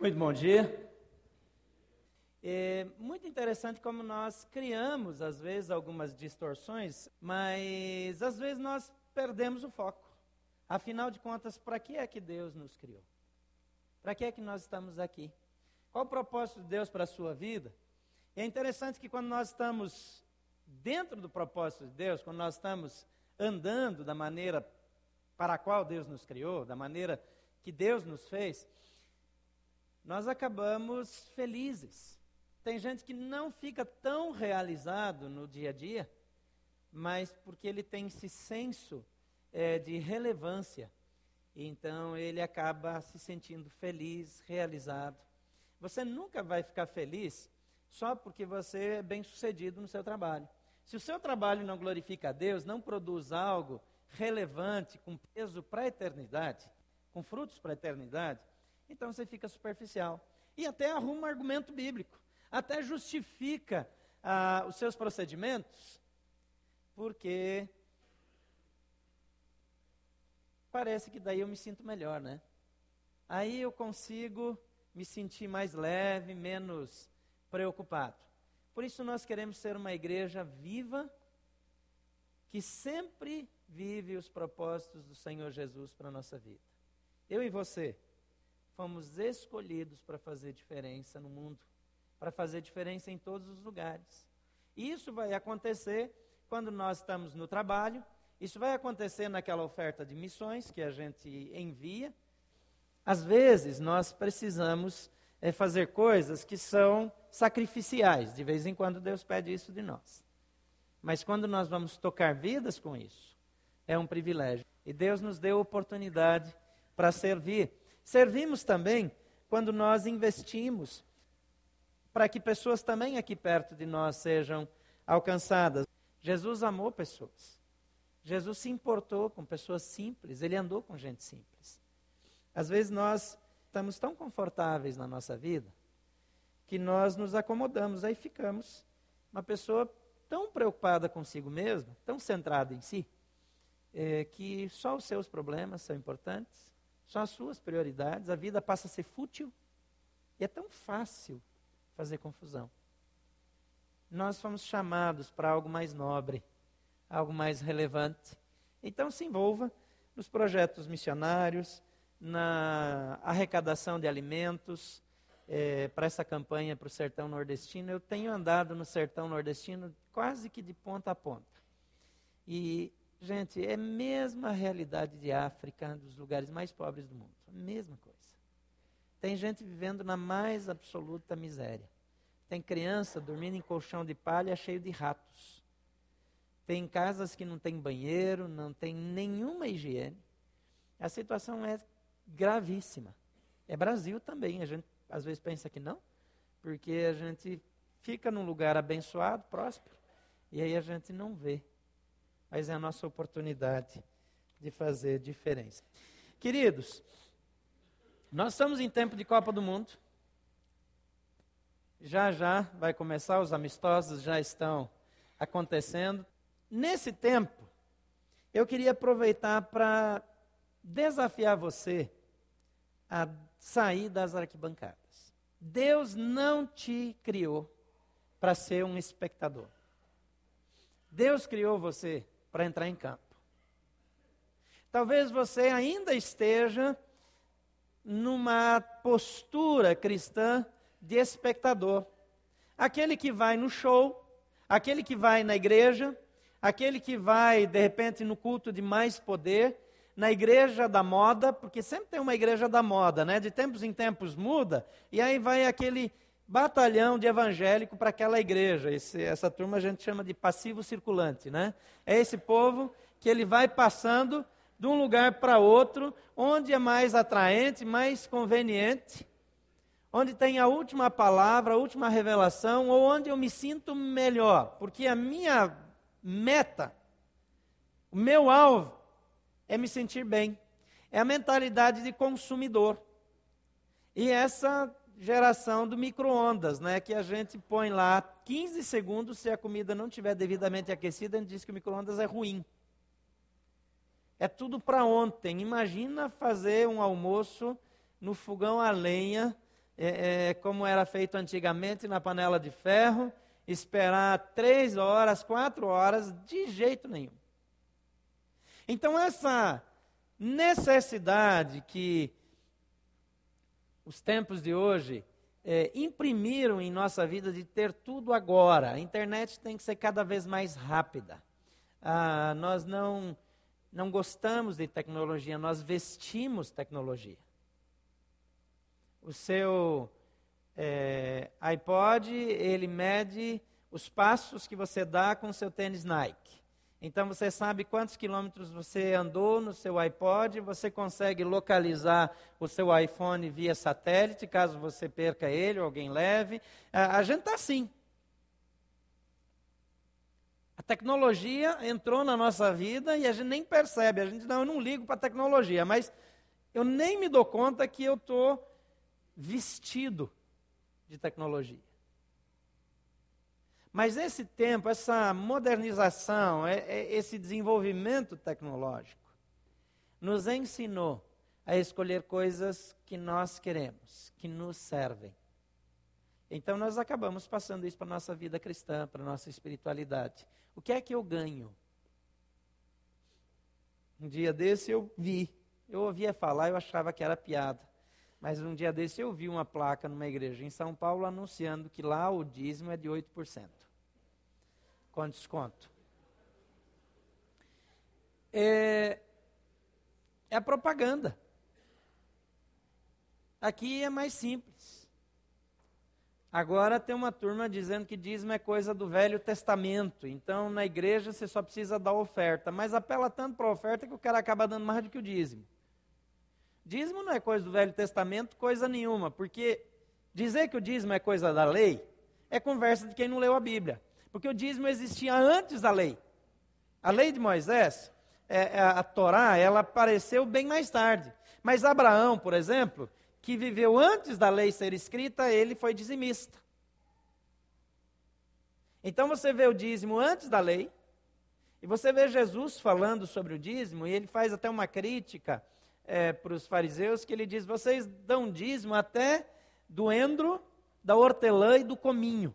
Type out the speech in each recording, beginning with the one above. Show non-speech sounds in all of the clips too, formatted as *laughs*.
Muito bom dia. É muito interessante como nós criamos, às vezes, algumas distorções, mas às vezes nós perdemos o foco. Afinal de contas, para que é que Deus nos criou? Para que é que nós estamos aqui? Qual o propósito de Deus para a sua vida? É interessante que quando nós estamos dentro do propósito de Deus, quando nós estamos andando da maneira para a qual Deus nos criou, da maneira que Deus nos fez, nós acabamos felizes. Tem gente que não fica tão realizado no dia a dia, mas porque ele tem esse senso é, de relevância. Então ele acaba se sentindo feliz, realizado. Você nunca vai ficar feliz só porque você é bem sucedido no seu trabalho. Se o seu trabalho não glorifica a Deus, não produz algo relevante, com peso para a eternidade, com frutos para a eternidade, então você fica superficial. E até arruma um argumento bíblico, até justifica ah, os seus procedimentos, porque parece que daí eu me sinto melhor, né? Aí eu consigo me sentir mais leve, menos preocupado. Por isso nós queremos ser uma igreja viva, que sempre vive os propósitos do Senhor Jesus para a nossa vida. Eu e você fomos escolhidos para fazer diferença no mundo, para fazer diferença em todos os lugares. Isso vai acontecer quando nós estamos no trabalho, isso vai acontecer naquela oferta de missões que a gente envia. Às vezes nós precisamos é, fazer coisas que são sacrificiais, de vez em quando Deus pede isso de nós. Mas quando nós vamos tocar vidas com isso, é um privilégio. E Deus nos deu oportunidade para servir. Servimos também quando nós investimos para que pessoas também aqui perto de nós sejam alcançadas. Jesus amou pessoas. Jesus se importou com pessoas simples, ele andou com gente simples. Às vezes nós estamos tão confortáveis na nossa vida que nós nos acomodamos, aí ficamos uma pessoa tão preocupada consigo mesma, tão centrada em si, é, que só os seus problemas são importantes, só as suas prioridades, a vida passa a ser fútil e é tão fácil fazer confusão. Nós fomos chamados para algo mais nobre, algo mais relevante. Então se envolva nos projetos missionários, na arrecadação de alimentos, é, para essa campanha para o sertão nordestino. Eu tenho andado no sertão nordestino quase que de ponta a ponta. E, gente, é a mesma realidade de África, dos lugares mais pobres do mundo. A mesma coisa. Tem gente vivendo na mais absoluta miséria. Tem criança dormindo em colchão de palha cheio de ratos. Tem casas que não tem banheiro, não tem nenhuma higiene. A situação é gravíssima. É Brasil também, a gente às vezes pensa que não, porque a gente fica num lugar abençoado, próspero, e aí a gente não vê. Mas é a nossa oportunidade de fazer diferença. Queridos, nós estamos em tempo de Copa do Mundo. Já já vai começar, os amistosos já estão acontecendo. Nesse tempo, eu queria aproveitar para desafiar você a sair das arquibancadas. Deus não te criou para ser um espectador. Deus criou você para entrar em campo. Talvez você ainda esteja numa postura cristã de espectador. Aquele que vai no show, aquele que vai na igreja, aquele que vai, de repente, no culto de mais poder, na igreja da moda, porque sempre tem uma igreja da moda, né? De tempos em tempos muda, e aí vai aquele batalhão de evangélico para aquela igreja. Esse, essa turma a gente chama de passivo circulante, né? É esse povo que ele vai passando de um lugar para outro, onde é mais atraente, mais conveniente, onde tem a última palavra, a última revelação, ou onde eu me sinto melhor, porque a minha meta, o meu alvo, é me sentir bem. É a mentalidade de consumidor. E essa geração do micro-ondas, né, que a gente põe lá 15 segundos, se a comida não estiver devidamente aquecida, a gente diz que o micro-ondas é ruim. É tudo para ontem. Imagina fazer um almoço no fogão a lenha, é, é, como era feito antigamente na panela de ferro, esperar três horas, quatro horas, de jeito nenhum. Então, essa necessidade que os tempos de hoje é, imprimiram em nossa vida de ter tudo agora. A internet tem que ser cada vez mais rápida. Ah, nós não, não gostamos de tecnologia, nós vestimos tecnologia. O seu é, iPod, ele mede os passos que você dá com o seu tênis Nike. Então você sabe quantos quilômetros você andou no seu iPod, você consegue localizar o seu iPhone via satélite, caso você perca ele ou alguém leve. A, gente está assim. A tecnologia entrou na nossa vida e a gente nem percebe. A gente não, eu não ligo para a tecnologia, mas eu nem me dou conta que eu estou vestido de tecnologia. Mas esse tempo, essa modernização, é, é, esse desenvolvimento tecnológico, nos ensinou a escolher coisas que nós queremos, que nos servem. Então nós acabamos passando isso para a nossa vida cristã, para a nossa espiritualidade. O que é que eu ganho? Um dia desse eu vi, eu ouvia falar, eu achava que era piada. Mas um dia desse eu vi uma placa numa igreja em São Paulo anunciando que lá o dízimo é de 8%. Com desconto. É, é propaganda. Aqui é mais simples. Agora tem uma turma dizendo que dízimo é coisa do Velho Testamento. Então, na igreja você só precisa dar oferta. Mas apela tanto para a oferta que o cara acaba dando mais do que o dízimo. Dízimo não é coisa do Velho Testamento, coisa nenhuma, porque dizer que o dízimo é coisa da lei é conversa de quem não leu a Bíblia. Porque o dízimo existia antes da lei. A lei de Moisés, é, é, a Torá, ela apareceu bem mais tarde. Mas Abraão, por exemplo, que viveu antes da lei ser escrita, ele foi dizimista. Então você vê o dízimo antes da lei, e você vê Jesus falando sobre o dízimo, e ele faz até uma crítica é, para os fariseus que ele diz: vocês dão dízimo até do endro, da hortelã e do cominho.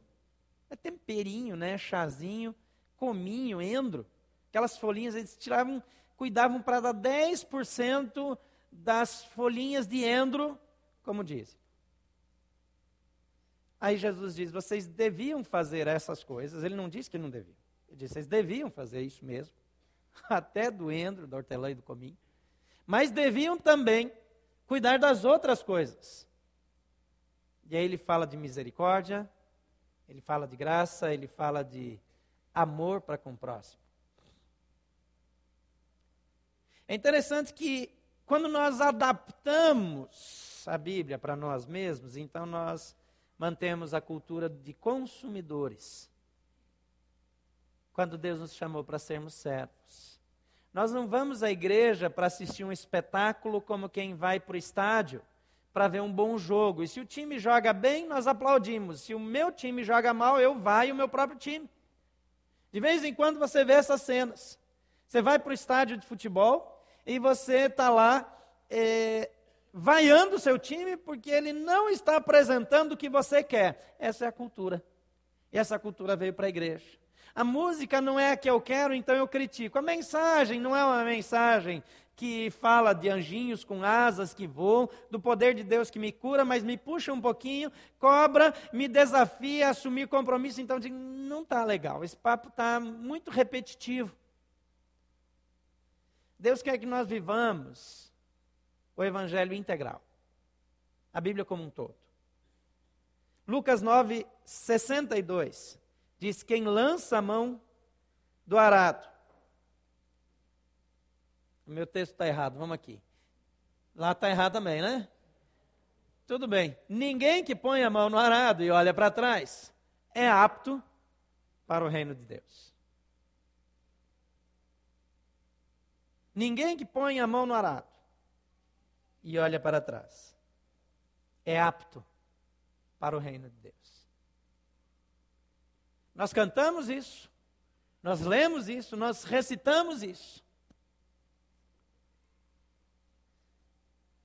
É temperinho, né? Chazinho, cominho, endro. Aquelas folhinhas, eles tiravam, cuidavam para dar 10% das folhinhas de endro, como dizem. Aí Jesus diz: vocês deviam fazer essas coisas. Ele não disse que não deviam. Ele disse: vocês deviam fazer isso mesmo. *laughs* Até do endro, da hortelã e do cominho mas deviam também cuidar das outras coisas. E aí ele fala de misericórdia, ele fala de graça, ele fala de amor para com o próximo. É interessante que quando nós adaptamos a Bíblia para nós mesmos, então nós mantemos a cultura de consumidores. Quando Deus nos chamou para sermos servos. Nós não vamos à igreja para assistir um espetáculo como quem vai para o estádio para ver um bom jogo. E se o time joga bem, nós aplaudimos. Se o meu time joga mal, eu vai o meu próprio time. De vez em quando você vê essas cenas. Você vai para o estádio de futebol e você está lá é, vaiando o seu time porque ele não está apresentando o que você quer. Essa é a cultura. E essa cultura veio para a igreja. A música não é a que eu quero, então eu critico. A mensagem não é uma mensagem que fala de anjinhos com asas que voam, do poder de Deus que me cura, mas me puxa um pouquinho, cobra, me desafia a assumir compromisso. Então, digo, não está legal, esse papo está muito repetitivo. Deus quer que nós vivamos o evangelho integral, a Bíblia como um todo. Lucas 9, 62 diz: quem lança a mão do arado. O meu texto está errado, vamos aqui. Lá está errado também, né? Tudo bem. Ninguém que põe a mão no arado e olha para trás é apto para o reino de Deus. Ninguém que põe a mão no arado e olha para trás é apto para o reino de Deus. Nós cantamos isso, nós lemos isso, nós recitamos isso.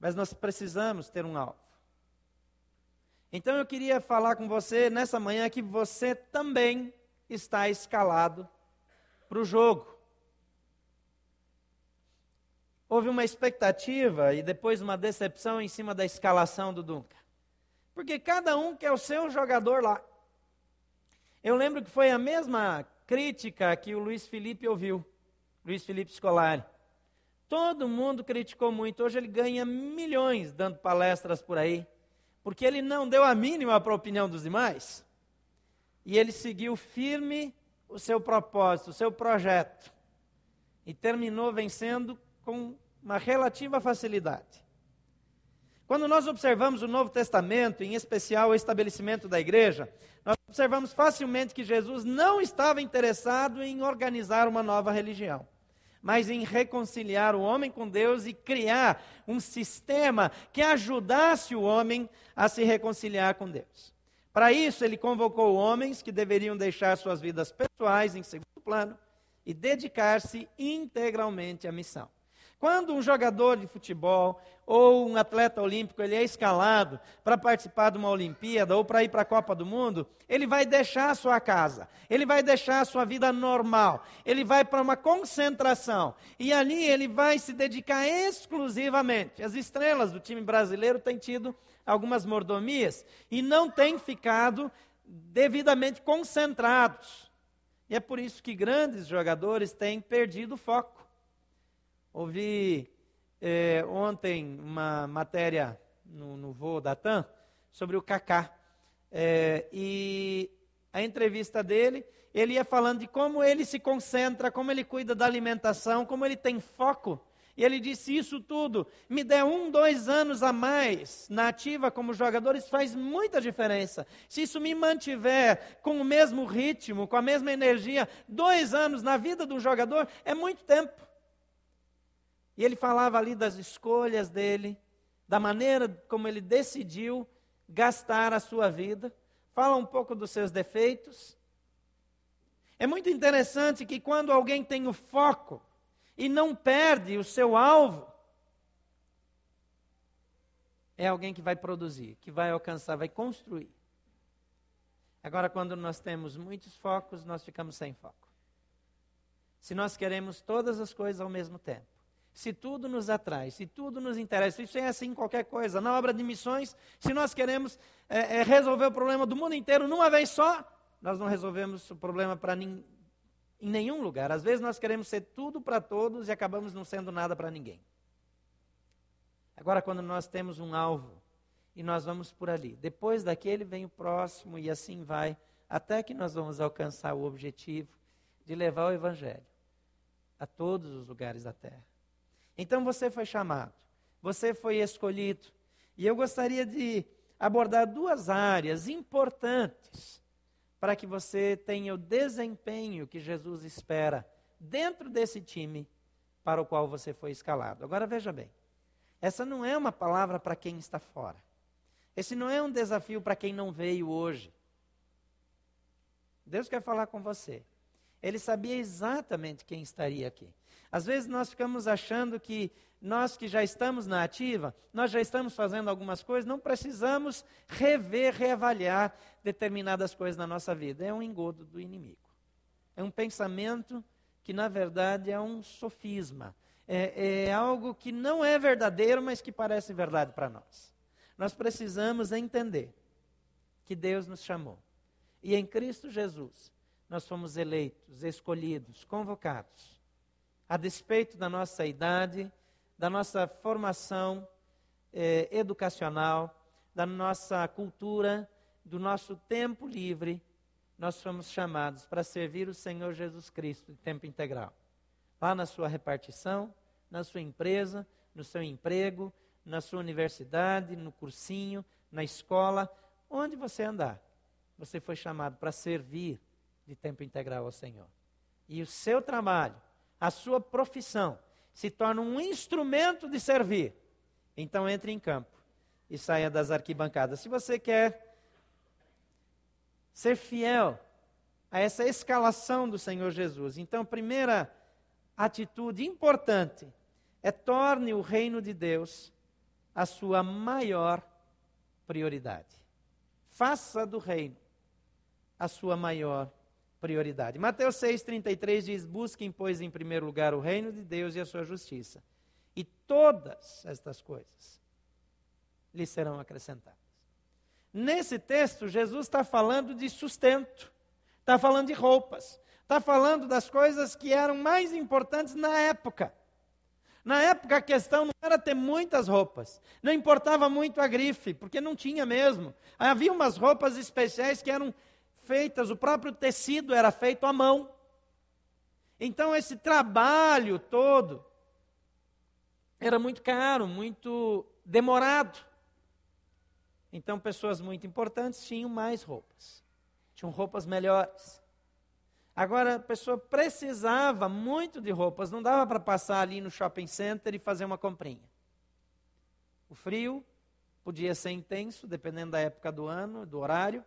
Mas nós precisamos ter um alvo. Então eu queria falar com você nessa manhã que você também está escalado para o jogo. Houve uma expectativa e depois uma decepção em cima da escalação do Dunca. Porque cada um quer o seu jogador lá. Eu lembro que foi a mesma crítica que o Luiz Felipe ouviu, Luiz Felipe Scolari. Todo mundo criticou muito. Hoje ele ganha milhões dando palestras por aí, porque ele não deu a mínima para a opinião dos demais. E ele seguiu firme o seu propósito, o seu projeto. E terminou vencendo com uma relativa facilidade. Quando nós observamos o Novo Testamento, em especial o estabelecimento da igreja, nós observamos facilmente que Jesus não estava interessado em organizar uma nova religião mas em reconciliar o homem com Deus e criar um sistema que ajudasse o homem a se reconciliar com Deus. Para isso, ele convocou homens que deveriam deixar suas vidas pessoais em segundo plano e dedicar-se integralmente à missão. Quando um jogador de futebol ou um atleta olímpico ele é escalado para participar de uma Olimpíada ou para ir para a Copa do Mundo, ele vai deixar a sua casa, ele vai deixar a sua vida normal, ele vai para uma concentração e ali ele vai se dedicar exclusivamente. As estrelas do time brasileiro têm tido algumas mordomias e não têm ficado devidamente concentrados. E é por isso que grandes jogadores têm perdido o foco. Ouvi é, ontem uma matéria no, no voo da TAM sobre o Kaká. É, e a entrevista dele, ele ia falando de como ele se concentra, como ele cuida da alimentação, como ele tem foco. E ele disse: Isso tudo me der um, dois anos a mais na ativa como jogador, isso faz muita diferença. Se isso me mantiver com o mesmo ritmo, com a mesma energia, dois anos na vida do jogador é muito tempo. E ele falava ali das escolhas dele, da maneira como ele decidiu gastar a sua vida. Fala um pouco dos seus defeitos. É muito interessante que quando alguém tem o foco e não perde o seu alvo, é alguém que vai produzir, que vai alcançar, vai construir. Agora, quando nós temos muitos focos, nós ficamos sem foco. Se nós queremos todas as coisas ao mesmo tempo, se tudo nos atrai, se tudo nos interessa, isso é assim em qualquer coisa. Na obra de missões, se nós queremos é, é, resolver o problema do mundo inteiro numa vez só, nós não resolvemos o problema para em nenhum lugar. Às vezes nós queremos ser tudo para todos e acabamos não sendo nada para ninguém. Agora, quando nós temos um alvo e nós vamos por ali, depois daquele vem o próximo e assim vai, até que nós vamos alcançar o objetivo de levar o Evangelho a todos os lugares da terra. Então você foi chamado, você foi escolhido. E eu gostaria de abordar duas áreas importantes para que você tenha o desempenho que Jesus espera dentro desse time para o qual você foi escalado. Agora veja bem, essa não é uma palavra para quem está fora. Esse não é um desafio para quem não veio hoje. Deus quer falar com você. Ele sabia exatamente quem estaria aqui. Às vezes nós ficamos achando que nós que já estamos na ativa, nós já estamos fazendo algumas coisas, não precisamos rever, reavaliar determinadas coisas na nossa vida. É um engodo do inimigo. É um pensamento que, na verdade, é um sofisma. É, é algo que não é verdadeiro, mas que parece verdade para nós. Nós precisamos entender que Deus nos chamou. E em Cristo Jesus, nós fomos eleitos, escolhidos, convocados a despeito da nossa idade, da nossa formação eh, educacional, da nossa cultura, do nosso tempo livre, nós fomos chamados para servir o Senhor Jesus Cristo de tempo integral. Lá na sua repartição, na sua empresa, no seu emprego, na sua universidade, no cursinho, na escola, onde você andar. Você foi chamado para servir de tempo integral ao Senhor. E o seu trabalho a sua profissão se torna um instrumento de servir, então entre em campo e saia das arquibancadas. Se você quer ser fiel a essa escalação do Senhor Jesus, então, primeira atitude importante é torne o reino de Deus a sua maior prioridade. faça do reino a sua maior prioridade. Mateus 6,33 diz: Busquem, pois, em primeiro lugar o reino de Deus e a sua justiça, e todas estas coisas lhe serão acrescentadas. Nesse texto, Jesus está falando de sustento, está falando de roupas, está falando das coisas que eram mais importantes na época. Na época a questão não era ter muitas roupas, não importava muito a grife, porque não tinha mesmo. Havia umas roupas especiais que eram feitas, o próprio tecido era feito à mão. Então esse trabalho todo era muito caro, muito demorado. Então pessoas muito importantes tinham mais roupas, tinham roupas melhores. Agora, a pessoa precisava muito de roupas, não dava para passar ali no shopping center e fazer uma comprinha. O frio podia ser intenso, dependendo da época do ano, do horário.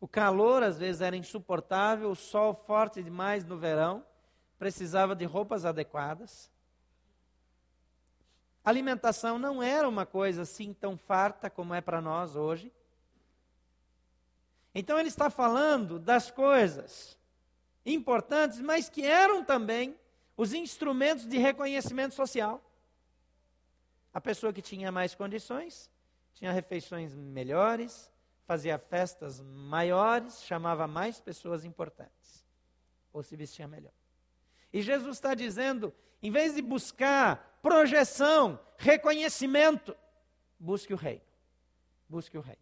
O calor às vezes era insuportável, o sol forte demais no verão, precisava de roupas adequadas. A alimentação não era uma coisa assim tão farta como é para nós hoje. Então ele está falando das coisas importantes, mas que eram também os instrumentos de reconhecimento social. A pessoa que tinha mais condições tinha refeições melhores, fazia festas maiores, chamava mais pessoas importantes, ou se vestia melhor. E Jesus está dizendo: em vez de buscar projeção, reconhecimento, busque o reino. Busque o reino.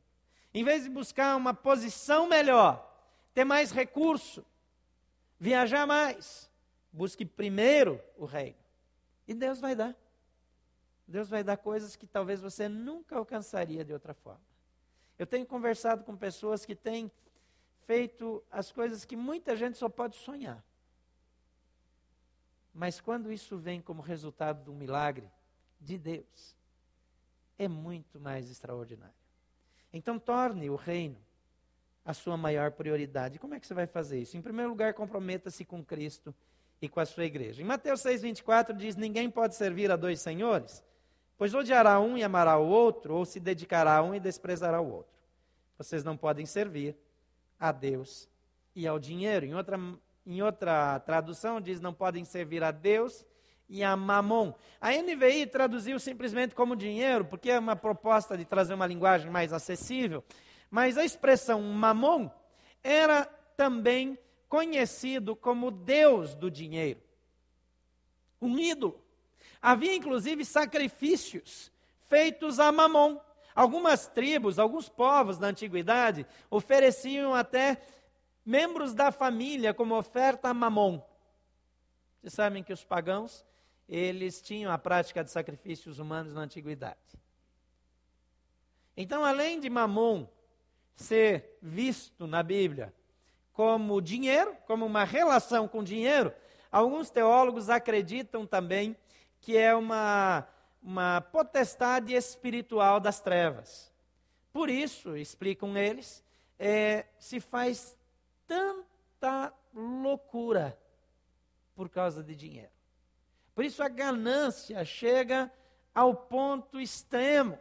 Em vez de buscar uma posição melhor, ter mais recurso, viajar mais, busque primeiro o reino. E Deus vai dar. Deus vai dar coisas que talvez você nunca alcançaria de outra forma. Eu tenho conversado com pessoas que têm feito as coisas que muita gente só pode sonhar. Mas quando isso vem como resultado de um milagre de Deus, é muito mais extraordinário. Então, torne o reino a sua maior prioridade. Como é que você vai fazer isso? Em primeiro lugar, comprometa-se com Cristo e com a sua igreja. Em Mateus 6,24 diz: Ninguém pode servir a dois senhores, Pois odiará um e amará o outro, ou se dedicará a um e desprezará o outro. Vocês não podem servir a Deus e ao dinheiro. Em outra, em outra tradução diz: não podem servir a Deus e a mamon. A NVI traduziu simplesmente como dinheiro, porque é uma proposta de trazer uma linguagem mais acessível. Mas a expressão mamon era também conhecido como Deus do dinheiro. Um ídolo. Havia inclusive sacrifícios feitos a Mamon. Algumas tribos, alguns povos da antiguidade ofereciam até membros da família como oferta a Mamon. Vocês sabem que os pagãos, eles tinham a prática de sacrifícios humanos na antiguidade. Então, além de Mamon ser visto na Bíblia como dinheiro, como uma relação com dinheiro, alguns teólogos acreditam também que é uma, uma potestade espiritual das trevas. Por isso, explicam eles, é, se faz tanta loucura por causa de dinheiro. Por isso a ganância chega ao ponto extremo,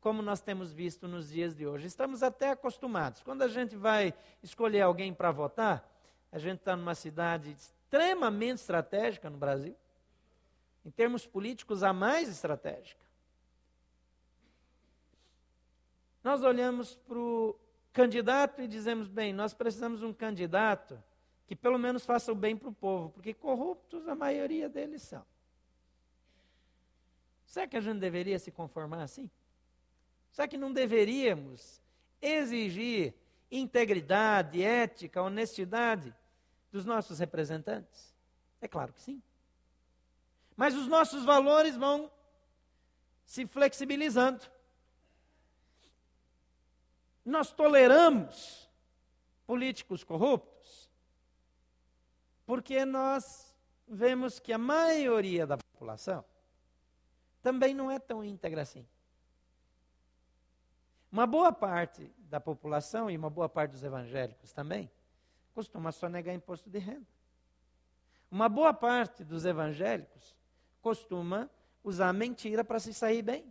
como nós temos visto nos dias de hoje. Estamos até acostumados. Quando a gente vai escolher alguém para votar, a gente está numa cidade extremamente estratégica no Brasil em termos políticos, a mais estratégica. Nós olhamos para o candidato e dizemos: bem, nós precisamos de um candidato que pelo menos faça o bem para o povo, porque corruptos a maioria deles são. Será que a gente deveria se conformar assim? Será que não deveríamos exigir integridade, ética, honestidade dos nossos representantes? É claro que sim. Mas os nossos valores vão se flexibilizando. Nós toleramos políticos corruptos porque nós vemos que a maioria da população também não é tão íntegra assim. Uma boa parte da população e uma boa parte dos evangélicos também costuma só negar imposto de renda. Uma boa parte dos evangélicos costuma usar mentira para se sair bem.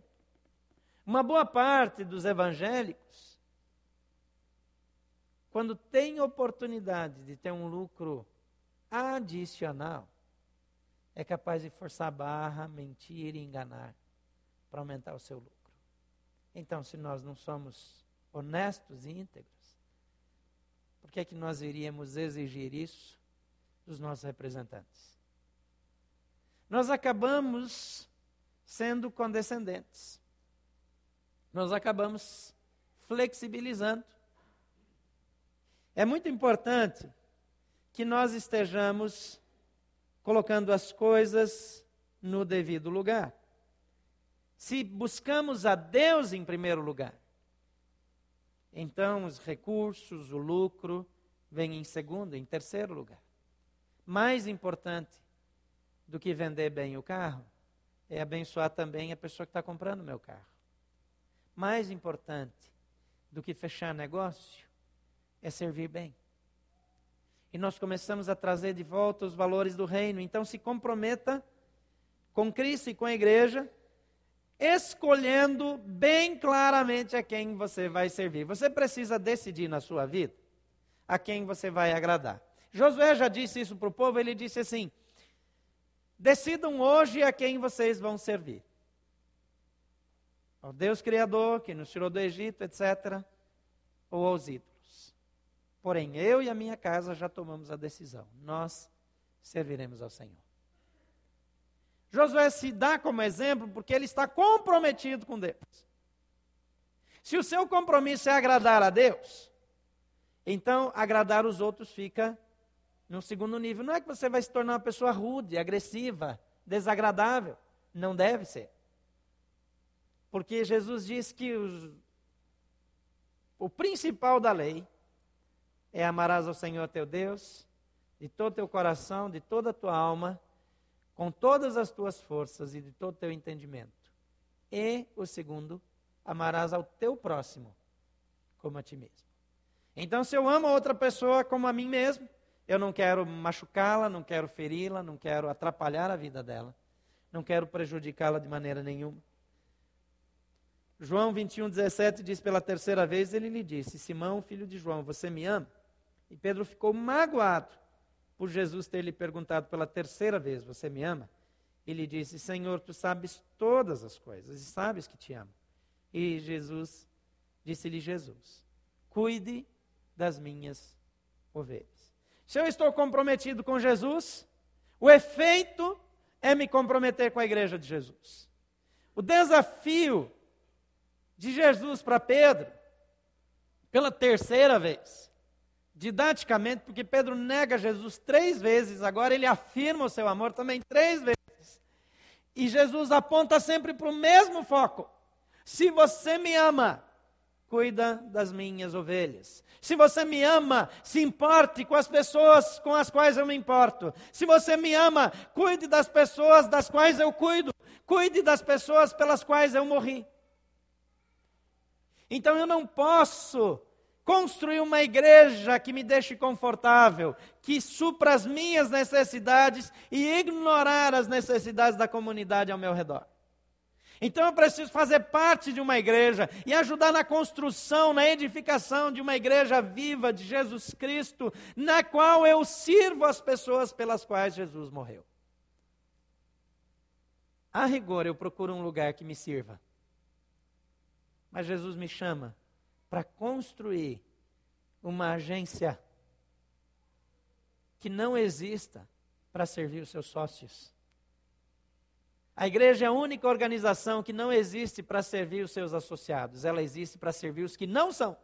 Uma boa parte dos evangélicos quando tem oportunidade de ter um lucro adicional, é capaz de forçar a barra, mentir e enganar para aumentar o seu lucro. Então, se nós não somos honestos e íntegros, por que é que nós iríamos exigir isso dos nossos representantes? Nós acabamos sendo condescendentes. Nós acabamos flexibilizando. É muito importante que nós estejamos colocando as coisas no devido lugar. Se buscamos a Deus em primeiro lugar, então os recursos, o lucro, vêm em segundo, em terceiro lugar. Mais importante do que vender bem o carro é abençoar também a pessoa que está comprando o meu carro. Mais importante do que fechar negócio é servir bem. E nós começamos a trazer de volta os valores do reino. Então se comprometa com Cristo e com a igreja, escolhendo bem claramente a quem você vai servir. Você precisa decidir na sua vida a quem você vai agradar. Josué já disse isso para o povo, ele disse assim: decidam hoje a quem vocês vão servir. Ao Deus Criador, que nos tirou do Egito, etc., ou aos ídolos. Porém, eu e a minha casa já tomamos a decisão. Nós serviremos ao Senhor. Josué se dá como exemplo porque ele está comprometido com Deus. Se o seu compromisso é agradar a Deus, então agradar os outros fica no segundo nível. Não é que você vai se tornar uma pessoa rude, agressiva, desagradável. Não deve ser. Porque Jesus diz que os, o principal da lei é amarás ao Senhor teu Deus de todo teu coração, de toda a tua alma, com todas as tuas forças e de todo teu entendimento. E o segundo, amarás ao teu próximo como a ti mesmo. Então, se eu amo a outra pessoa como a mim mesmo, eu não quero machucá-la, não quero feri-la, não quero atrapalhar a vida dela, não quero prejudicá-la de maneira nenhuma. João 21, 17 diz pela terceira vez: Ele lhe disse, Simão, filho de João, você me ama? E Pedro ficou magoado por Jesus ter lhe perguntado pela terceira vez: Você me ama? Ele disse: Senhor, tu sabes todas as coisas e sabes que te amo. E Jesus disse-lhe: Jesus, cuide das minhas ovelhas. Se eu estou comprometido com Jesus, o efeito é me comprometer com a igreja de Jesus. O desafio de Jesus para Pedro, pela terceira vez, didaticamente, porque Pedro nega Jesus três vezes, agora ele afirma o seu amor também três vezes. E Jesus aponta sempre para o mesmo foco. Se você me ama, cuida das minhas ovelhas. Se você me ama, se importe com as pessoas com as quais eu me importo. Se você me ama, cuide das pessoas das quais eu cuido. Cuide das pessoas pelas quais eu morri. Então eu não posso construir uma igreja que me deixe confortável, que supra as minhas necessidades e ignorar as necessidades da comunidade ao meu redor. Então eu preciso fazer parte de uma igreja e ajudar na construção, na edificação de uma igreja viva de Jesus Cristo, na qual eu sirvo as pessoas pelas quais Jesus morreu. A rigor, eu procuro um lugar que me sirva. Mas Jesus me chama para construir uma agência que não exista para servir os seus sócios. A igreja é a única organização que não existe para servir os seus associados, ela existe para servir os que não são.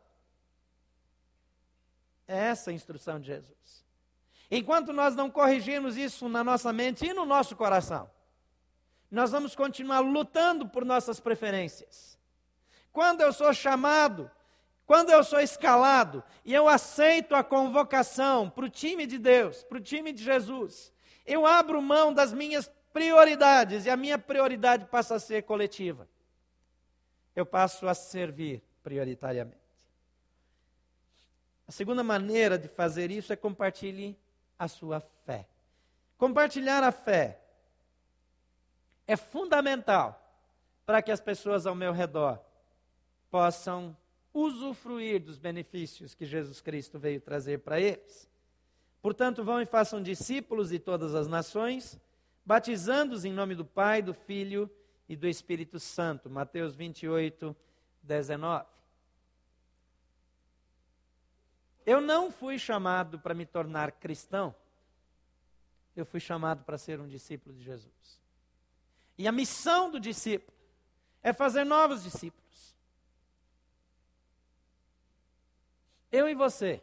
É essa a instrução de Jesus. Enquanto nós não corrigirmos isso na nossa mente e no nosso coração, nós vamos continuar lutando por nossas preferências. Quando eu sou chamado quando eu sou escalado e eu aceito a convocação para o time de Deus, para o time de Jesus, eu abro mão das minhas prioridades e a minha prioridade passa a ser coletiva. Eu passo a servir prioritariamente. A segunda maneira de fazer isso é compartilhe a sua fé. Compartilhar a fé é fundamental para que as pessoas ao meu redor possam usufruir dos benefícios que Jesus Cristo veio trazer para eles. Portanto, vão e façam discípulos de todas as nações, batizando-os em nome do Pai, do Filho e do Espírito Santo. Mateus 28, 19. Eu não fui chamado para me tornar cristão, eu fui chamado para ser um discípulo de Jesus. E a missão do discípulo é fazer novos discípulos. Eu e você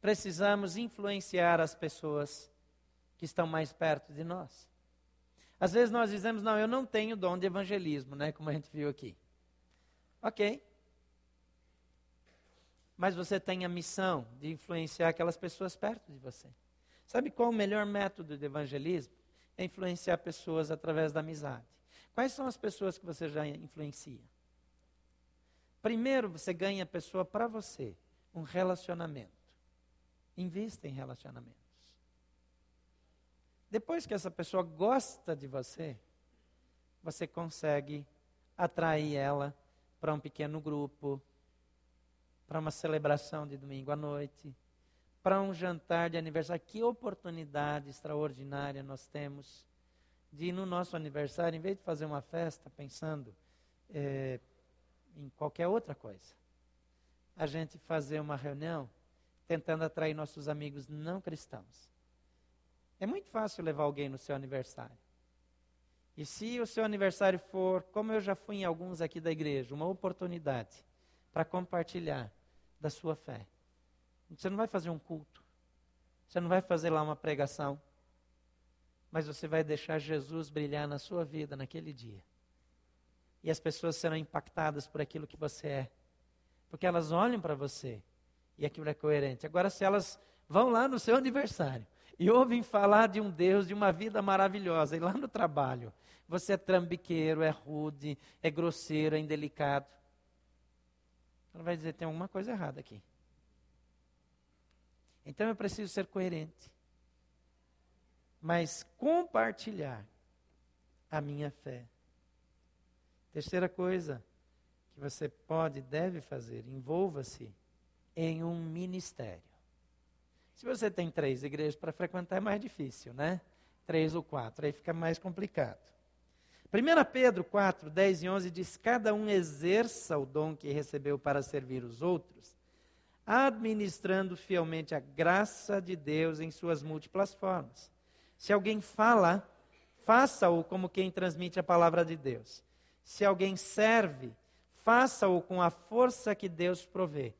precisamos influenciar as pessoas que estão mais perto de nós. Às vezes nós dizemos, não, eu não tenho dom de evangelismo, né? Como a gente viu aqui. Ok. Mas você tem a missão de influenciar aquelas pessoas perto de você. Sabe qual o melhor método de evangelismo? É influenciar pessoas através da amizade. Quais são as pessoas que você já influencia? Primeiro, você ganha a pessoa para você, um relacionamento. Invista em relacionamentos. Depois que essa pessoa gosta de você, você consegue atrair ela para um pequeno grupo, para uma celebração de domingo à noite, para um jantar de aniversário. Que oportunidade extraordinária nós temos de, no nosso aniversário, em vez de fazer uma festa pensando é, em qualquer outra coisa, a gente fazer uma reunião tentando atrair nossos amigos não cristãos. É muito fácil levar alguém no seu aniversário. E se o seu aniversário for, como eu já fui em alguns aqui da igreja, uma oportunidade para compartilhar da sua fé. Você não vai fazer um culto. Você não vai fazer lá uma pregação mas você vai deixar Jesus brilhar na sua vida naquele dia. E as pessoas serão impactadas por aquilo que você é, porque elas olham para você e aquilo é coerente. Agora, se elas vão lá no seu aniversário e ouvem falar de um Deus, de uma vida maravilhosa, e lá no trabalho você é trambiqueiro, é rude, é grosseiro, é indelicado, ela vai dizer: tem alguma coisa errada aqui. Então eu preciso ser coerente mas compartilhar a minha fé. Terceira coisa que você pode e deve fazer, envolva-se em um ministério. Se você tem três igrejas para frequentar, é mais difícil, né? Três ou quatro, aí fica mais complicado. 1 Pedro 4, 10 e 11 diz: Cada um exerça o dom que recebeu para servir os outros, administrando fielmente a graça de Deus em suas múltiplas formas. Se alguém fala, faça-o como quem transmite a palavra de Deus. Se alguém serve, faça-o com a força que Deus provê,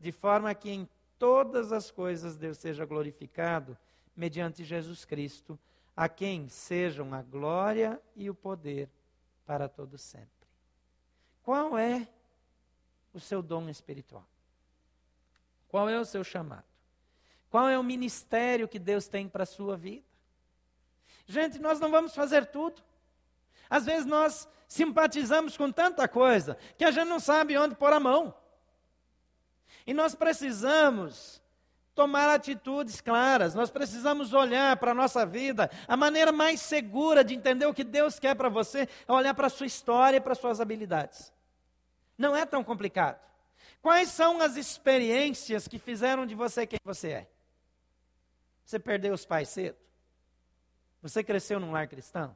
de forma que em todas as coisas Deus seja glorificado mediante Jesus Cristo, a quem sejam a glória e o poder para todo sempre. Qual é o seu dom espiritual? Qual é o seu chamado? Qual é o ministério que Deus tem para a sua vida? Gente, nós não vamos fazer tudo. Às vezes nós simpatizamos com tanta coisa que a gente não sabe onde pôr a mão. E nós precisamos tomar atitudes claras, nós precisamos olhar para a nossa vida. A maneira mais segura de entender o que Deus quer para você é olhar para a sua história e para as suas habilidades. Não é tão complicado. Quais são as experiências que fizeram de você quem você é? Você perdeu os pais cedo? Você cresceu num lar cristão?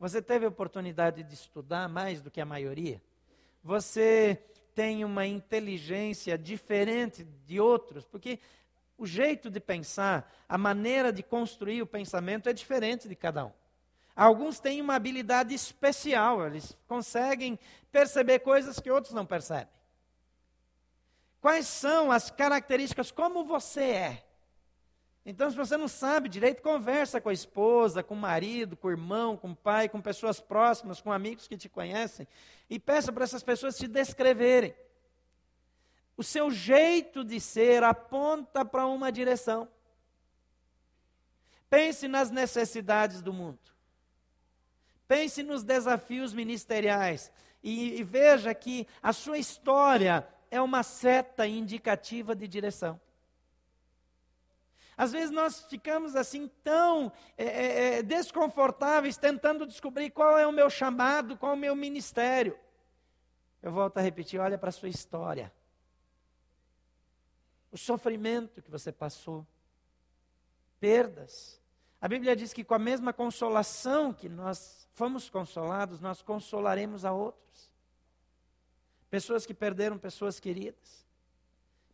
Você teve a oportunidade de estudar mais do que a maioria? Você tem uma inteligência diferente de outros? Porque o jeito de pensar, a maneira de construir o pensamento é diferente de cada um. Alguns têm uma habilidade especial, eles conseguem perceber coisas que outros não percebem. Quais são as características, como você é? Então, se você não sabe direito, conversa com a esposa, com o marido, com o irmão, com o pai, com pessoas próximas, com amigos que te conhecem, e peça para essas pessoas te descreverem. O seu jeito de ser aponta para uma direção. Pense nas necessidades do mundo. Pense nos desafios ministeriais. E, e veja que a sua história é uma seta indicativa de direção. Às vezes nós ficamos assim tão é, é, é, desconfortáveis tentando descobrir qual é o meu chamado, qual é o meu ministério. Eu volto a repetir: olha para a sua história. O sofrimento que você passou, perdas. A Bíblia diz que com a mesma consolação que nós fomos consolados, nós consolaremos a outros. Pessoas que perderam pessoas queridas,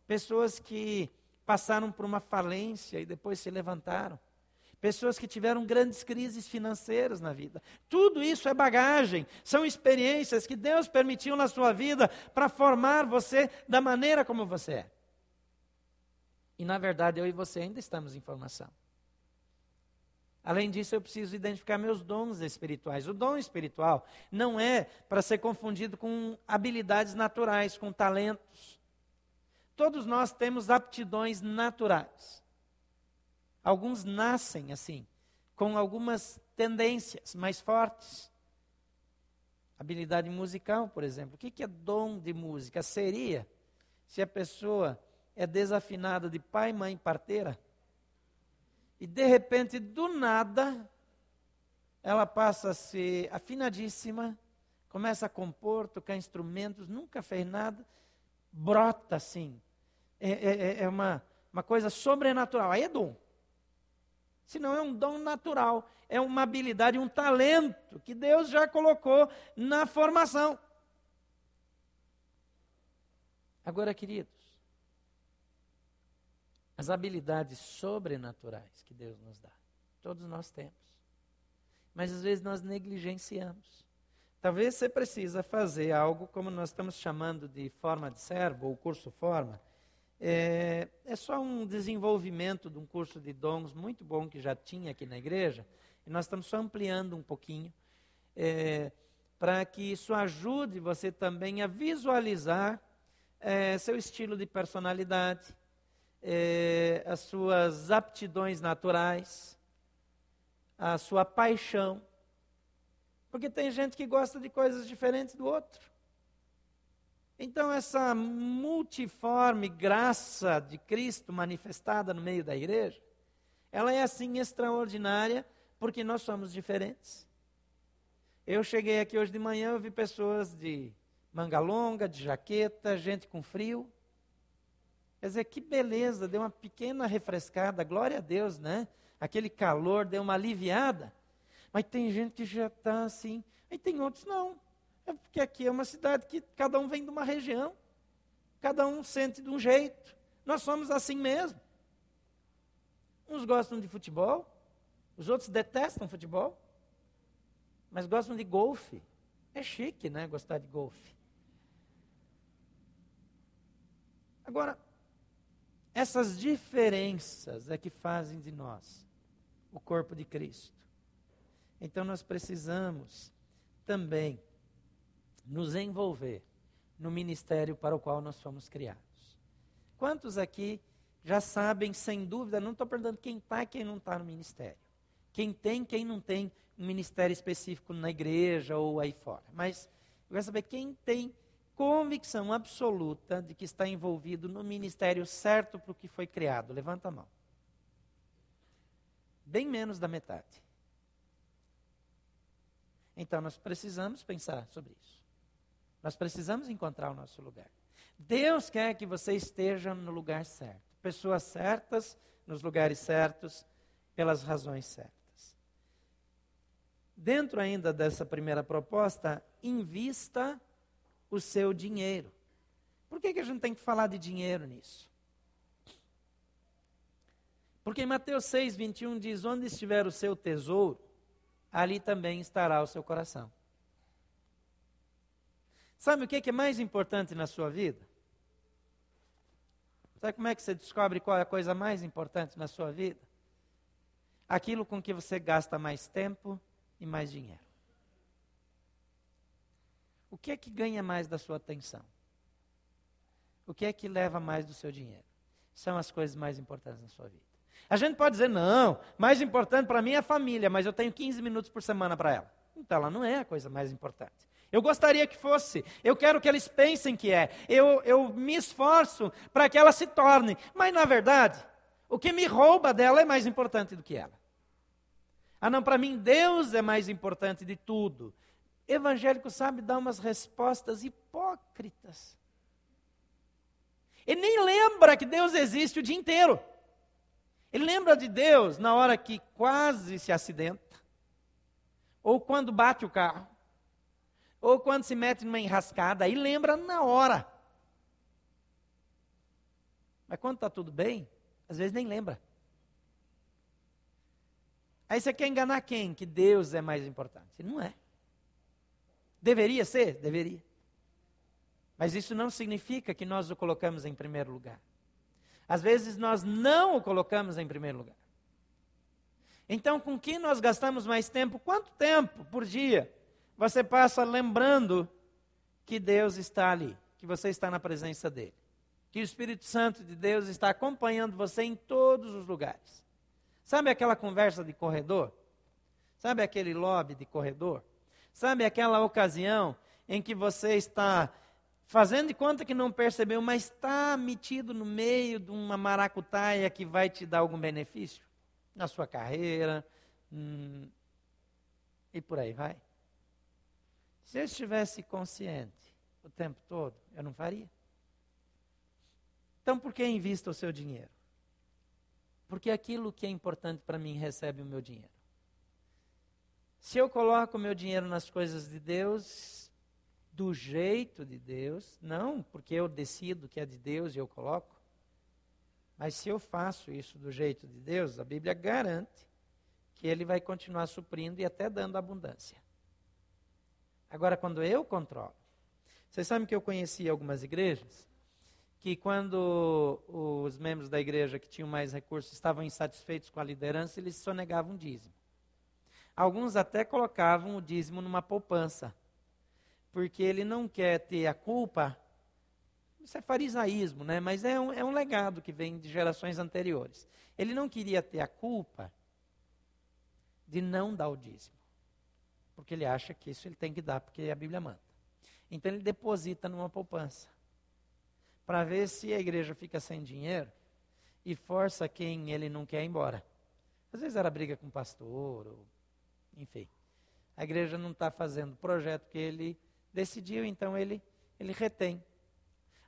pessoas que passaram por uma falência e depois se levantaram pessoas que tiveram grandes crises financeiras na vida. Tudo isso é bagagem, são experiências que Deus permitiu na sua vida para formar você da maneira como você é. E na verdade eu e você ainda estamos em formação. Além disso, eu preciso identificar meus dons espirituais. O dom espiritual não é para ser confundido com habilidades naturais, com talentos. Todos nós temos aptidões naturais. Alguns nascem assim, com algumas tendências mais fortes. Habilidade musical, por exemplo. O que é dom de música? Seria se a pessoa é desafinada de pai, mãe, parteira, e de repente, do nada, ela passa a ser afinadíssima, começa a compor, tocar instrumentos, nunca fez nada, brota assim. É, é, é uma, uma coisa sobrenatural. Aí é dom senão é um dom natural, é uma habilidade, um talento que Deus já colocou na formação. Agora, queridos, as habilidades sobrenaturais que Deus nos dá, todos nós temos. Mas às vezes nós negligenciamos. Talvez você precisa fazer algo como nós estamos chamando de forma de servo ou curso forma, é, é só um desenvolvimento de um curso de dons muito bom que já tinha aqui na igreja, e nós estamos só ampliando um pouquinho, é, para que isso ajude você também a visualizar é, seu estilo de personalidade, é, as suas aptidões naturais, a sua paixão. Porque tem gente que gosta de coisas diferentes do outro. Então, essa multiforme graça de Cristo manifestada no meio da igreja, ela é assim extraordinária porque nós somos diferentes. Eu cheguei aqui hoje de manhã, eu vi pessoas de manga longa, de jaqueta, gente com frio. Quer dizer, que beleza, deu uma pequena refrescada, glória a Deus, né? Aquele calor deu uma aliviada. Mas tem gente que já está assim, aí tem outros não. É porque aqui é uma cidade que cada um vem de uma região, cada um sente de um jeito. Nós somos assim mesmo. Uns gostam de futebol, os outros detestam futebol, mas gostam de golfe. É chique, né? Gostar de golfe. Agora, essas diferenças é que fazem de nós o corpo de Cristo. Então nós precisamos também nos envolver no ministério para o qual nós fomos criados. Quantos aqui já sabem, sem dúvida, não estou perguntando quem está e quem não está no ministério. Quem tem, quem não tem um ministério específico na igreja ou aí fora. Mas eu quero saber quem tem convicção absoluta de que está envolvido no ministério certo para o que foi criado. Levanta a mão. Bem menos da metade. Então nós precisamos pensar sobre isso. Nós precisamos encontrar o nosso lugar. Deus quer que você esteja no lugar certo. Pessoas certas, nos lugares certos, pelas razões certas. Dentro ainda dessa primeira proposta, invista o seu dinheiro. Por que, que a gente tem que falar de dinheiro nisso? Porque em Mateus 6, 21 diz: Onde estiver o seu tesouro, ali também estará o seu coração. Sabe o que é mais importante na sua vida? Sabe como é que você descobre qual é a coisa mais importante na sua vida? Aquilo com que você gasta mais tempo e mais dinheiro. O que é que ganha mais da sua atenção? O que é que leva mais do seu dinheiro? São as coisas mais importantes na sua vida. A gente pode dizer, não, mais importante para mim é a família, mas eu tenho 15 minutos por semana para ela. Então ela não é a coisa mais importante. Eu gostaria que fosse. Eu quero que eles pensem que é. Eu, eu me esforço para que ela se torne. Mas, na verdade, o que me rouba dela é mais importante do que ela. Ah, não, para mim, Deus é mais importante de tudo. evangélico sabe dar umas respostas hipócritas. Ele nem lembra que Deus existe o dia inteiro. Ele lembra de Deus na hora que quase se acidenta, ou quando bate o carro, ou quando se mete numa enrascada, aí lembra na hora. Mas quando está tudo bem, às vezes nem lembra. Aí você quer enganar quem? Que Deus é mais importante. Não é. Deveria ser? Deveria. Mas isso não significa que nós o colocamos em primeiro lugar. Às vezes nós não o colocamos em primeiro lugar. Então, com que nós gastamos mais tempo? Quanto tempo por dia você passa lembrando que Deus está ali, que você está na presença dele, que o Espírito Santo de Deus está acompanhando você em todos os lugares? Sabe aquela conversa de corredor? Sabe aquele lobby de corredor? Sabe aquela ocasião em que você está fazendo de conta que não percebeu, mas está metido no meio de uma maracutaia que vai te dar algum benefício? Na sua carreira, hum, e por aí vai. Se eu estivesse consciente o tempo todo, eu não faria. Então, por que invista o seu dinheiro? Porque aquilo que é importante para mim recebe o meu dinheiro. Se eu coloco o meu dinheiro nas coisas de Deus, do jeito de Deus, não porque eu decido que é de Deus e eu coloco, mas se eu faço isso do jeito de Deus, a Bíblia garante que Ele vai continuar suprindo e até dando abundância. Agora, quando eu controlo, vocês sabem que eu conheci algumas igrejas que, quando os membros da igreja que tinham mais recursos estavam insatisfeitos com a liderança, eles sonegavam dízimo. Alguns até colocavam o dízimo numa poupança, porque ele não quer ter a culpa. Isso é farisaísmo, né? mas é um, é um legado que vem de gerações anteriores. Ele não queria ter a culpa de não dar o dízimo, porque ele acha que isso ele tem que dar, porque a Bíblia manda. Então ele deposita numa poupança, para ver se a igreja fica sem dinheiro e força quem ele não quer ir embora. Às vezes era briga com o pastor, ou enfim. A igreja não está fazendo o projeto que ele decidiu, então ele, ele retém.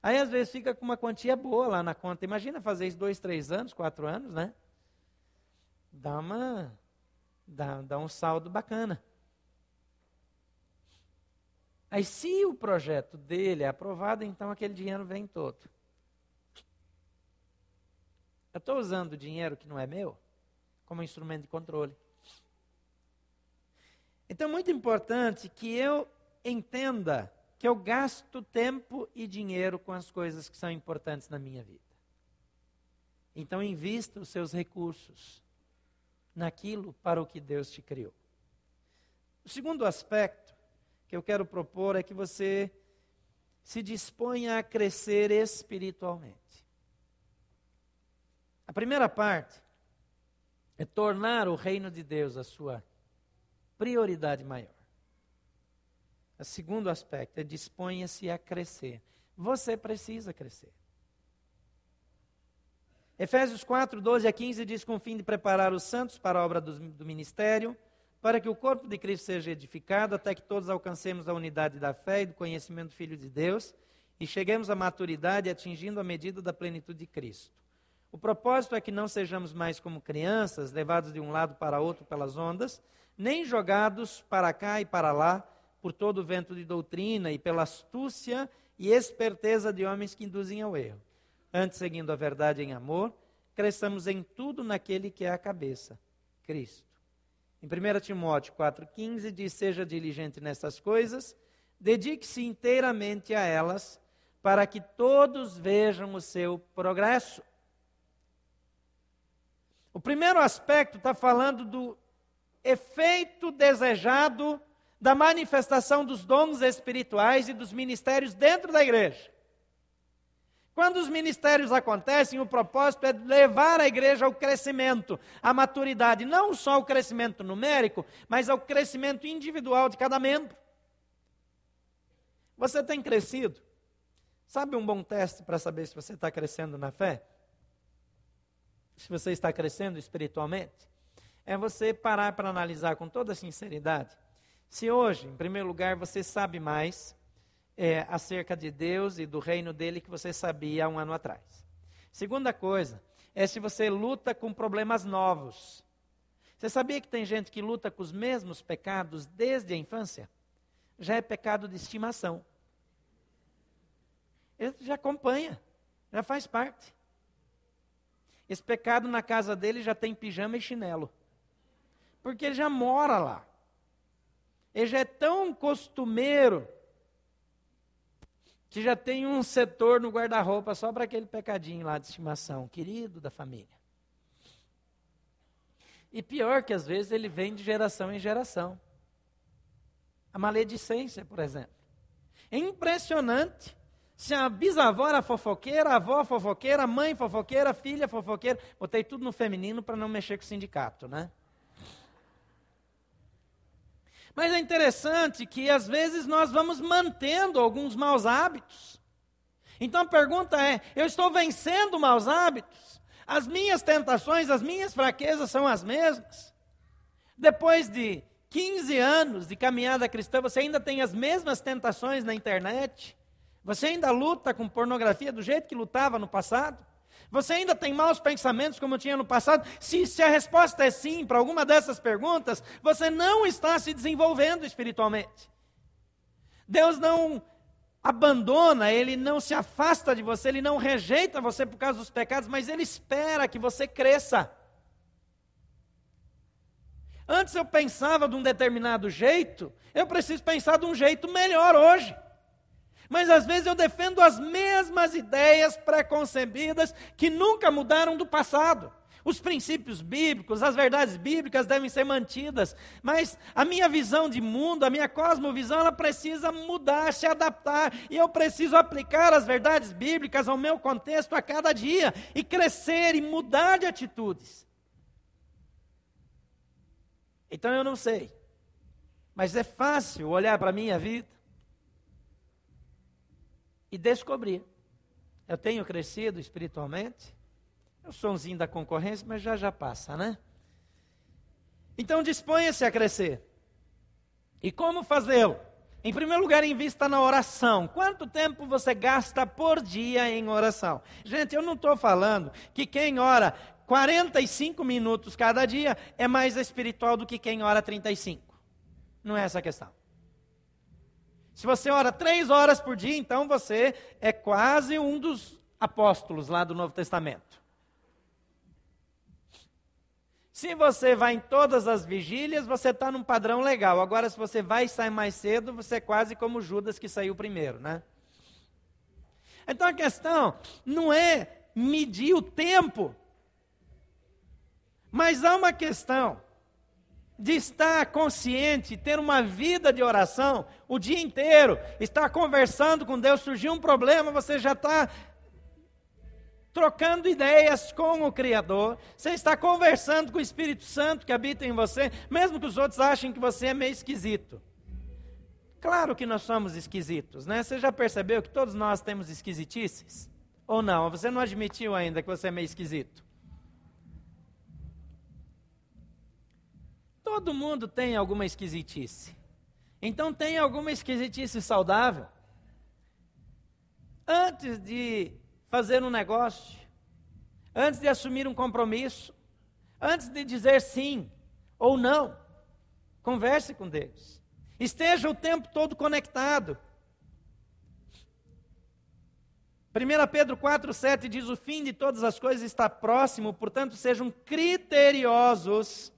Aí às vezes fica com uma quantia boa lá na conta. Imagina fazer isso dois, três anos, quatro anos, né? Dá uma. Dá, dá um saldo bacana. Aí, se o projeto dele é aprovado, então aquele dinheiro vem todo. Eu estou usando dinheiro que não é meu como instrumento de controle. Então, é muito importante que eu entenda que eu gasto tempo e dinheiro com as coisas que são importantes na minha vida. Então, invista os seus recursos naquilo para o que Deus te criou. O segundo aspecto que eu quero propor é que você se disponha a crescer espiritualmente. A primeira parte é tornar o reino de Deus a sua prioridade maior. O segundo aspecto é disponha-se a crescer. Você precisa crescer. Efésios 4, 12 a 15 diz: com o fim de preparar os santos para a obra do, do ministério, para que o corpo de Cristo seja edificado, até que todos alcancemos a unidade da fé e do conhecimento do Filho de Deus e cheguemos à maturidade atingindo a medida da plenitude de Cristo. O propósito é que não sejamos mais como crianças, levados de um lado para outro pelas ondas, nem jogados para cá e para lá por todo o vento de doutrina e pela astúcia e esperteza de homens que induzem ao erro. Antes, seguindo a verdade em amor, cresçamos em tudo naquele que é a cabeça, Cristo. Em 1 Timóteo 4,15 diz: Seja diligente nessas coisas, dedique-se inteiramente a elas, para que todos vejam o seu progresso. O primeiro aspecto está falando do efeito desejado da manifestação dos dons espirituais e dos ministérios dentro da igreja. Quando os ministérios acontecem, o propósito é levar a igreja ao crescimento, à maturidade, não só ao crescimento numérico, mas ao crescimento individual de cada membro. Você tem crescido? Sabe um bom teste para saber se você está crescendo na fé? Se você está crescendo espiritualmente? é você parar para analisar com toda sinceridade Se hoje, em primeiro lugar, você sabe mais é, acerca de Deus e do reino dele que você sabia há um ano atrás. Segunda coisa é se você luta com problemas novos. Você sabia que tem gente que luta com os mesmos pecados desde a infância? Já é pecado de estimação. Ele já acompanha, já faz parte. Esse pecado na casa dele já tem pijama e chinelo. Porque ele já mora lá. Ele já é tão costumeiro que já tem um setor no guarda-roupa só para aquele pecadinho lá de estimação, querido da família. E pior que às vezes ele vem de geração em geração. A maledicência, por exemplo. É impressionante. Se a bisavó era fofoqueira, a avó fofoqueira, a mãe fofoqueira, a filha fofoqueira, botei tudo no feminino para não mexer com o sindicato, né? Mas é interessante que às vezes nós vamos mantendo alguns maus hábitos. Então a pergunta é: eu estou vencendo maus hábitos? As minhas tentações, as minhas fraquezas são as mesmas? Depois de 15 anos de caminhada cristã, você ainda tem as mesmas tentações na internet? Você ainda luta com pornografia do jeito que lutava no passado? Você ainda tem maus pensamentos como tinha no passado? Se, se a resposta é sim para alguma dessas perguntas, você não está se desenvolvendo espiritualmente. Deus não abandona, ele não se afasta de você, ele não rejeita você por causa dos pecados, mas ele espera que você cresça. Antes eu pensava de um determinado jeito, eu preciso pensar de um jeito melhor hoje. Mas às vezes eu defendo as mesmas ideias preconcebidas que nunca mudaram do passado. Os princípios bíblicos, as verdades bíblicas devem ser mantidas, mas a minha visão de mundo, a minha cosmovisão, ela precisa mudar, se adaptar, e eu preciso aplicar as verdades bíblicas ao meu contexto a cada dia e crescer e mudar de atitudes. Então eu não sei, mas é fácil olhar para a minha vida e descobrir. Eu tenho crescido espiritualmente. É o somzinho da concorrência, mas já já passa, né? Então disponha-se a crescer. E como fazê-lo? Em primeiro lugar, invista na oração. Quanto tempo você gasta por dia em oração? Gente, eu não estou falando que quem ora 45 minutos cada dia é mais espiritual do que quem ora 35. Não é essa a questão. Se você ora três horas por dia, então você é quase um dos apóstolos lá do Novo Testamento. Se você vai em todas as vigílias, você está num padrão legal. Agora, se você vai e sai mais cedo, você é quase como Judas que saiu primeiro, né? Então a questão não é medir o tempo, mas há uma questão de estar consciente, ter uma vida de oração o dia inteiro, estar conversando com Deus, surgiu um problema, você já está trocando ideias com o Criador, você está conversando com o Espírito Santo que habita em você, mesmo que os outros achem que você é meio esquisito. Claro que nós somos esquisitos, né? Você já percebeu que todos nós temos esquisitices? Ou não? Você não admitiu ainda que você é meio esquisito? Todo mundo tem alguma esquisitice. Então tem alguma esquisitice saudável. Antes de fazer um negócio, antes de assumir um compromisso, antes de dizer sim ou não, converse com Deus. Esteja o tempo todo conectado. 1 Pedro 4,7 diz: O fim de todas as coisas está próximo, portanto, sejam criteriosos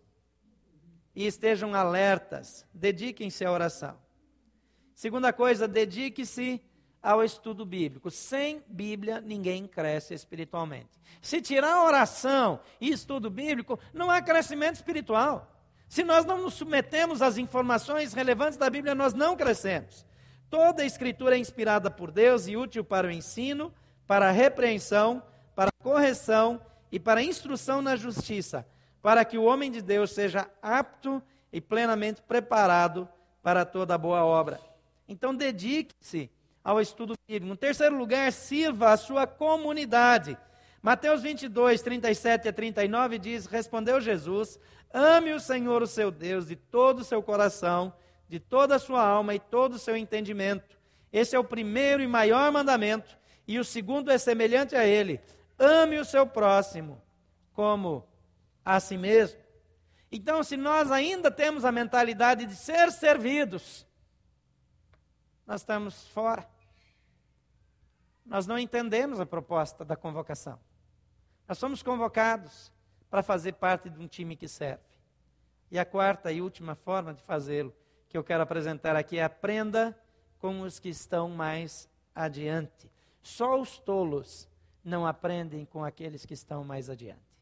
e estejam alertas, dediquem-se à oração. Segunda coisa, dedique-se ao estudo bíblico. Sem Bíblia, ninguém cresce espiritualmente. Se tirar oração e estudo bíblico, não há crescimento espiritual. Se nós não nos submetemos às informações relevantes da Bíblia, nós não crescemos. Toda a Escritura é inspirada por Deus e útil para o ensino, para a repreensão, para a correção e para a instrução na justiça, para que o homem de Deus seja apto e plenamente preparado para toda boa obra. Então, dedique-se ao estudo bíblico. Em terceiro lugar, sirva a sua comunidade. Mateus 22, 37 a 39 diz: Respondeu Jesus: Ame o Senhor, o seu Deus, de todo o seu coração, de toda a sua alma e todo o seu entendimento. Esse é o primeiro e maior mandamento, e o segundo é semelhante a ele: ame o seu próximo como a si mesmo. Então, se nós ainda temos a mentalidade de ser servidos, nós estamos fora. Nós não entendemos a proposta da convocação. Nós somos convocados para fazer parte de um time que serve. E a quarta e última forma de fazê-lo que eu quero apresentar aqui é aprenda com os que estão mais adiante. Só os tolos não aprendem com aqueles que estão mais adiante.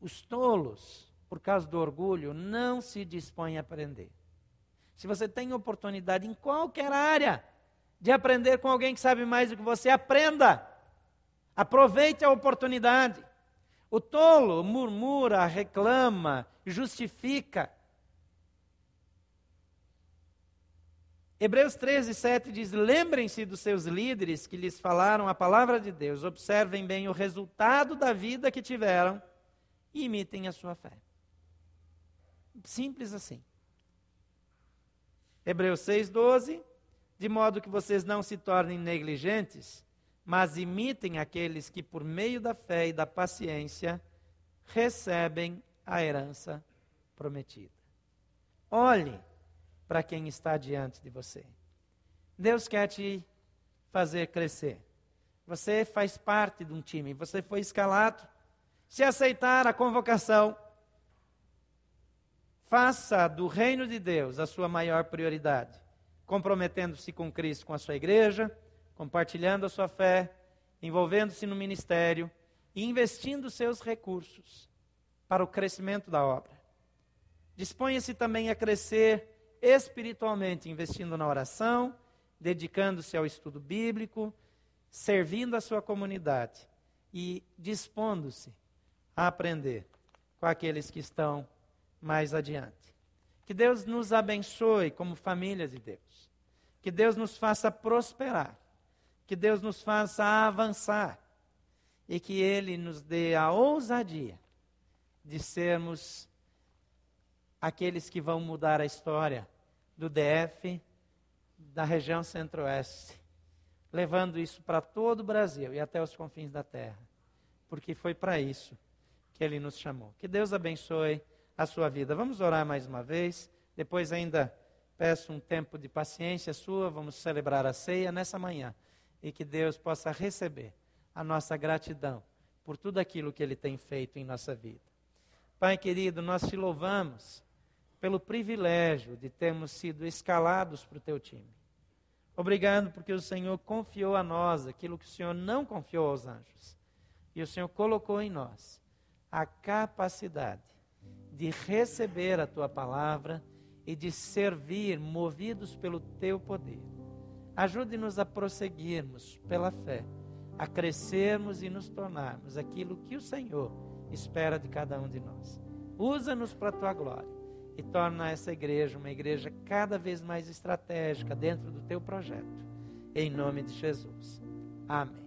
Os tolos, por causa do orgulho, não se dispõem a aprender. Se você tem oportunidade em qualquer área de aprender com alguém que sabe mais do que você, aprenda. Aproveite a oportunidade. O tolo murmura, reclama, justifica. Hebreus 13, 7 diz: Lembrem-se dos seus líderes que lhes falaram a palavra de Deus, observem bem o resultado da vida que tiveram e imitem a sua fé. Simples assim. Hebreus 6, 12: De modo que vocês não se tornem negligentes, mas imitem aqueles que, por meio da fé e da paciência, recebem a herança prometida. Olhe para quem está diante de você. Deus quer te fazer crescer. Você faz parte de um time, você foi escalado. Se aceitar a convocação, faça do reino de Deus a sua maior prioridade, comprometendo-se com Cristo, com a sua igreja compartilhando a sua fé, envolvendo-se no ministério e investindo seus recursos para o crescimento da obra. Disponha-se também a crescer espiritualmente, investindo na oração, dedicando-se ao estudo bíblico, servindo a sua comunidade e dispondo-se a aprender com aqueles que estão mais adiante. Que Deus nos abençoe como família de Deus. Que Deus nos faça prosperar que Deus nos faça avançar e que Ele nos dê a ousadia de sermos aqueles que vão mudar a história do DF, da região centro-oeste, levando isso para todo o Brasil e até os confins da terra, porque foi para isso que Ele nos chamou. Que Deus abençoe a sua vida. Vamos orar mais uma vez, depois ainda peço um tempo de paciência sua, vamos celebrar a ceia nessa manhã e que Deus possa receber a nossa gratidão por tudo aquilo que Ele tem feito em nossa vida. Pai querido, nós te louvamos pelo privilégio de termos sido escalados para o teu time. Obrigado porque o Senhor confiou a nós aquilo que o Senhor não confiou aos anjos. E o Senhor colocou em nós a capacidade de receber a tua palavra e de servir movidos pelo teu poder. Ajude-nos a prosseguirmos pela fé, a crescermos e nos tornarmos aquilo que o Senhor espera de cada um de nós. Usa-nos para a tua glória e torna essa igreja uma igreja cada vez mais estratégica dentro do teu projeto. Em nome de Jesus. Amém.